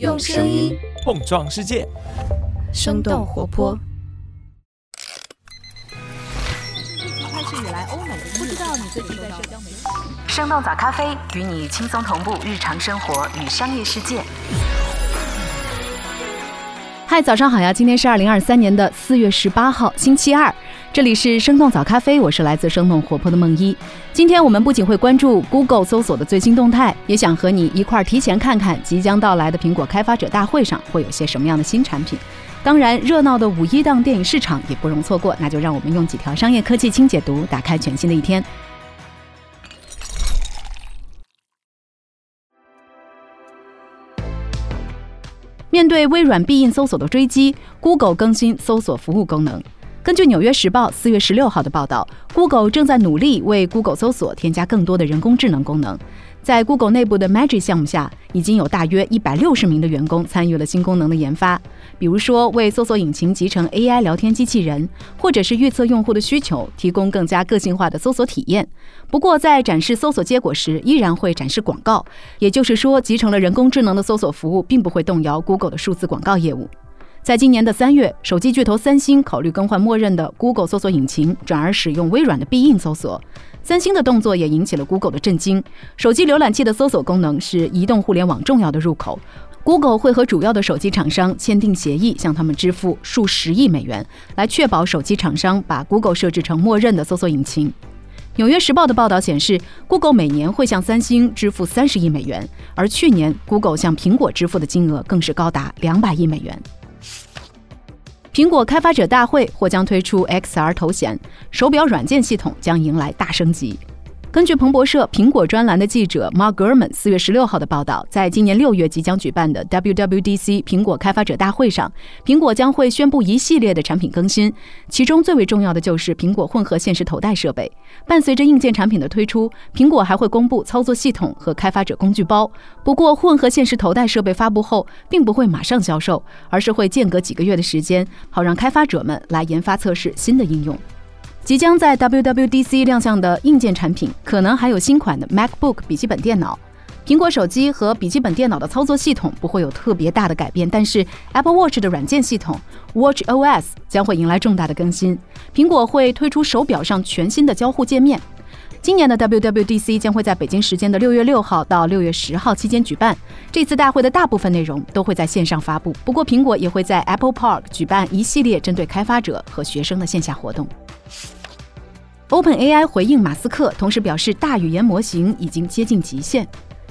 用声音碰撞世界，生动活泼。开始以来，欧美不知道你最近在社交媒体。生动早咖啡与你轻松同步日常生活与商业世界。嗨，早上好呀！今天是二零二三年的四月十八号，星期二。这里是生动早咖啡，我是来自生动活泼的梦一。今天我们不仅会关注 Google 搜索的最新动态，也想和你一块儿提前看看即将到来的苹果开发者大会上会有些什么样的新产品。当然，热闹的五一档电影市场也不容错过。那就让我们用几条商业科技轻解读，打开全新的一天。面对微软必应搜索的追击，Google 更新搜索服务功能。根据《纽约时报》四月十六号的报道，Google 正在努力为 Google 搜索添加更多的人工智能功能。在 Google 内部的 Magic 项目下，已经有大约一百六十名的员工参与了新功能的研发，比如说为搜索引擎集成 AI 聊天机器人，或者是预测用户的需求，提供更加个性化的搜索体验。不过，在展示搜索结果时，依然会展示广告，也就是说，集成了人工智能的搜索服务并不会动摇 Google 的数字广告业务。在今年的三月，手机巨头三星考虑更换默认的 Google 搜索引擎，转而使用微软的必应搜索。三星的动作也引起了 Google 的震惊。手机浏览器的搜索功能是移动互联网重要的入口，Google 会和主要的手机厂商签订协议，向他们支付数十亿美元，来确保手机厂商把 Google 设置成默认的搜索引擎。纽约时报的报道显示，Google 每年会向三星支付三十亿美元，而去年 Google 向苹果支付的金额更是高达两百亿美元。苹果开发者大会或将推出 XR 头显，手表软件系统将迎来大升级。根据彭博社苹果专栏的记者 Mark Gurman 四月十六号的报道，在今年六月即将举办的 WWDC 苹果开发者大会上，苹果将会宣布一系列的产品更新，其中最为重要的就是苹果混合现实头戴设备。伴随着硬件产品的推出，苹果还会公布操作系统和开发者工具包。不过，混合现实头戴设备发布后，并不会马上销售，而是会间隔几个月的时间，好让开发者们来研发测试新的应用。即将在 WWDC 亮相的硬件产品，可能还有新款的 MacBook 笔记本电脑。苹果手机和笔记本电脑的操作系统不会有特别大的改变，但是 Apple Watch 的软件系统 Watch OS 将会迎来重大的更新。苹果会推出手表上全新的交互界面。今年的 WWDC 将会在北京时间的六月六号到六月十号期间举办。这次大会的大部分内容都会在线上发布，不过苹果也会在 Apple Park 举办一系列针对开发者和学生的线下活动。OpenAI 回应马斯克，同时表示大语言模型已经接近极限。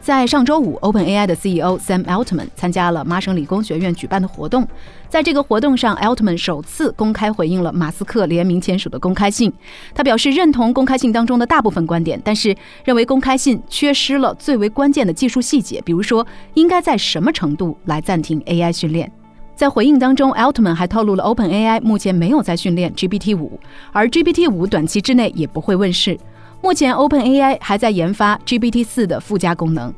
在上周五，OpenAI 的 CEO Sam Altman 参加了麻省理工学院举办的活动。在这个活动上，Altman 首次公开回应了马斯克联名签署的公开信。他表示认同公开信当中的大部分观点，但是认为公开信缺失了最为关键的技术细节，比如说应该在什么程度来暂停 AI 训练。在回应当中，Altman 还透露了 OpenAI 目前没有在训练 GPT-5，而 GPT-5 短期之内也不会问世。目前 OpenAI 还在研发 GPT-4 的附加功能。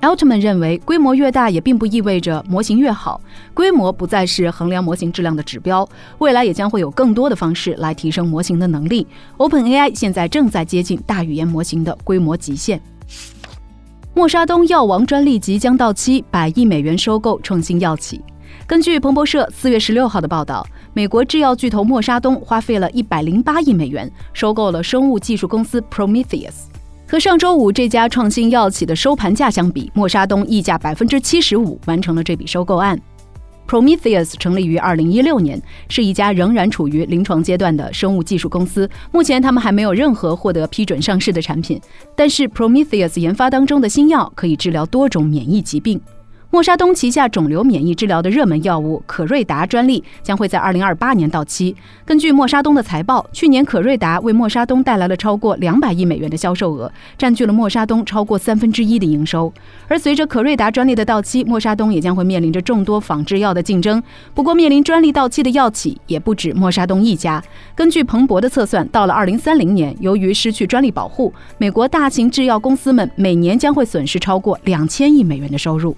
Altman 认为，规模越大也并不意味着模型越好，规模不再是衡量模型质量的指标。未来也将会有更多的方式来提升模型的能力。OpenAI 现在正在接近大语言模型的规模极限。默沙东药王专利即将到期，百亿美元收购创新药企。根据彭博社四月十六号的报道，美国制药巨头默沙东花费了一百零八亿美元收购了生物技术公司 Prometheus。和上周五这家创新药企的收盘价相比，默沙东溢价百分之七十五完成了这笔收购案。Prometheus 成立于二零一六年，是一家仍然处于临床阶段的生物技术公司。目前他们还没有任何获得批准上市的产品，但是 Prometheus 研发当中的新药可以治疗多种免疫疾病。默沙东旗下肿瘤免疫治疗的热门药物可瑞达专利将会在二零二八年到期。根据默沙东的财报，去年可瑞达为默沙东带来了超过两百亿美元的销售额，占据了默沙东超过三分之一的营收。而随着可瑞达专利的到期，默沙东也将会面临着众多仿制药的竞争。不过，面临专利到期的药企也不止默沙东一家。根据彭博的测算，到了二零三零年，由于失去专利保护，美国大型制药公司们每年将会损失超过两千亿美元的收入。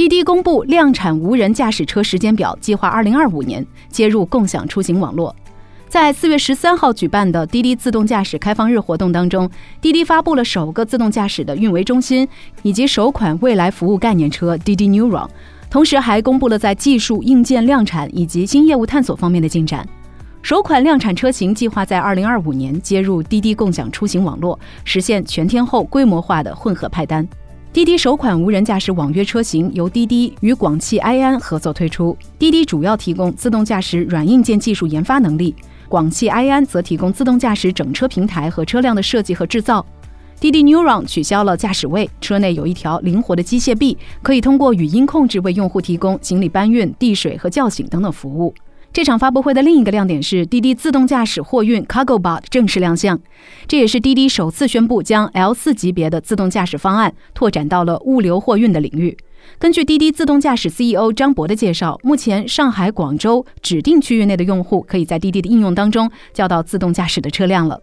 滴滴公布量产无人驾驶车时间表，计划二零二五年接入共享出行网络。在四月十三号举办的滴滴自动驾驶开放日活动当中，滴滴发布了首个自动驾驶的运维中心以及首款未来服务概念车滴滴 Neuron，同时还公布了在技术、硬件量产以及新业务探索方面的进展。首款量产车型计划在二零二五年接入滴滴共享出行网络，实现全天候规模化的混合派单。滴滴首款无人驾驶网约车型由滴滴与广汽埃安合作推出。滴滴主要提供自动驾驶软硬件技术研发能力，广汽埃安则提供自动驾驶整车平台和车辆的设计和制造。滴滴 Neuron 取消了驾驶位，车内有一条灵活的机械臂，可以通过语音控制为用户提供行李搬运、递水和叫醒等等服务。这场发布会的另一个亮点是滴滴自动驾驶货运 CargoBot 正式亮相，这也是滴滴首次宣布将 L4 级别的自动驾驶方案拓展到了物流货运的领域。根据滴滴自动驾驶 CEO 张博的介绍，目前上海、广州指定区域内的用户可以在滴滴的应用当中叫到自动驾驶的车辆了。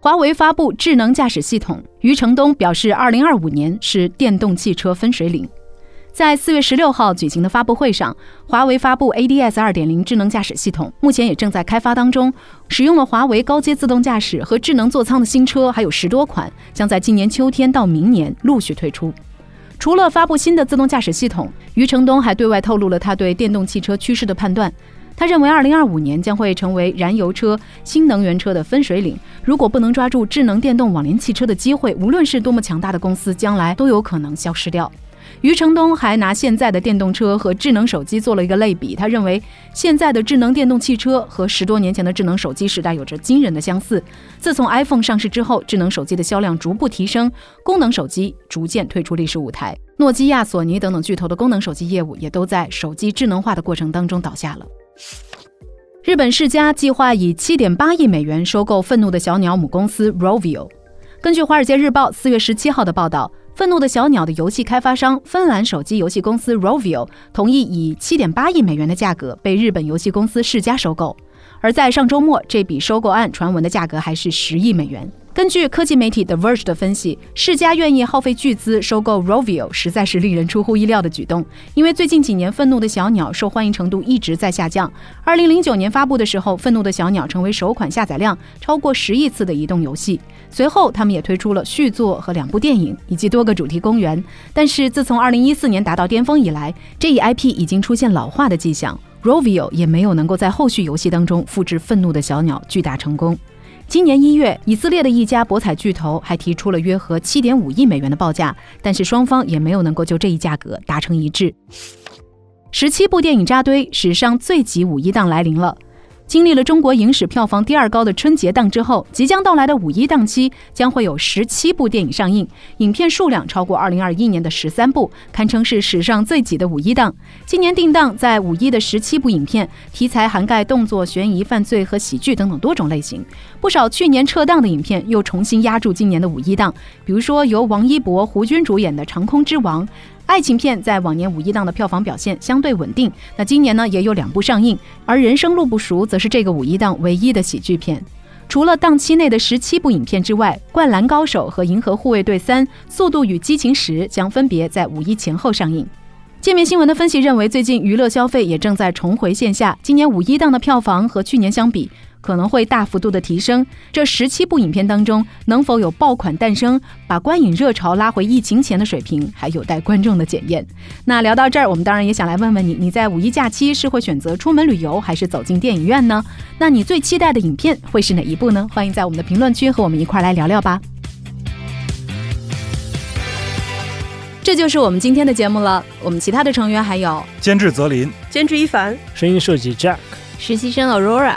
华为发布智能驾驶系统，余承东表示，二零二五年是电动汽车分水岭。在四月十六号举行的发布会上，华为发布 ADS 二点零智能驾驶系统，目前也正在开发当中。使用了华为高阶自动驾驶和智能座舱的新车还有十多款，将在今年秋天到明年陆续推出。除了发布新的自动驾驶系统，余承东还对外透露了他对电动汽车趋势的判断。他认为，二零二五年将会成为燃油车、新能源车的分水岭。如果不能抓住智能电动网联汽车的机会，无论是多么强大的公司，将来都有可能消失掉。余承东还拿现在的电动车和智能手机做了一个类比，他认为现在的智能电动汽车和十多年前的智能手机时代有着惊人的相似。自从 iPhone 上市之后，智能手机的销量逐步提升，功能手机逐渐退出历史舞台，诺基亚、索尼等等巨头的功能手机业务也都在手机智能化的过程当中倒下了。日本世嘉计划以七点八亿美元收购愤怒的小鸟母公司 Rovio。根据《华尔街日报》四月十七号的报道。愤怒的小鸟的游戏开发商芬兰手机游戏公司 Rovio 同意以七点八亿美元的价格被日本游戏公司世嘉收购，而在上周末，这笔收购案传闻的价格还是十亿美元。根据科技媒体 The Verge 的分析，世嘉愿意耗费巨资收购 Rovio，实在是令人出乎意料的举动。因为最近几年，愤怒的小鸟受欢迎程度一直在下降。二零零九年发布的时候，愤怒的小鸟成为首款下载量超过十亿次的移动游戏。随后，他们也推出了续作和两部电影，以及多个主题公园。但是，自从2014年达到巅峰以来，这一 IP 已经出现老化的迹象。Rovio 也没有能够在后续游戏当中复制《愤怒的小鸟》巨大成功。今年一月，以色列的一家博彩巨头还提出了约合七点五亿美元的报价，但是双方也没有能够就这一价格达成一致。十七部电影扎堆，史上最挤五一档来临了。经历了中国影史票房第二高的春节档之后，即将到来的五一档期将会有十七部电影上映，影片数量超过二零二一年的十三部，堪称是史上最挤的五一档。今年定档在五一的十七部影片，题材涵盖动作、悬疑、犯罪和喜剧等等多种类型。不少去年撤档的影片又重新压住今年的五一档，比如说由王一博、胡军主演的《长空之王》。爱情片在往年五一档的票房表现相对稳定，那今年呢也有两部上映，而《人生路不熟》则是这个五一档唯一的喜剧片。除了档期内的十七部影片之外，《灌篮高手》和《银河护卫队三：速度与激情十》将分别在五一前后上映。界面新闻的分析认为，最近娱乐消费也正在重回线下，今年五一档的票房和去年相比。可能会大幅度的提升。这十七部影片当中，能否有爆款诞生，把观影热潮拉回疫情前的水平，还有待观众的检验。那聊到这儿，我们当然也想来问问你：你在五一假期是会选择出门旅游，还是走进电影院呢？那你最期待的影片会是哪一部呢？欢迎在我们的评论区和我们一块来聊聊吧。这就是我们今天的节目了。我们其他的成员还有监制泽林、监制一凡、声音设计 Jack、实习生 Aurora。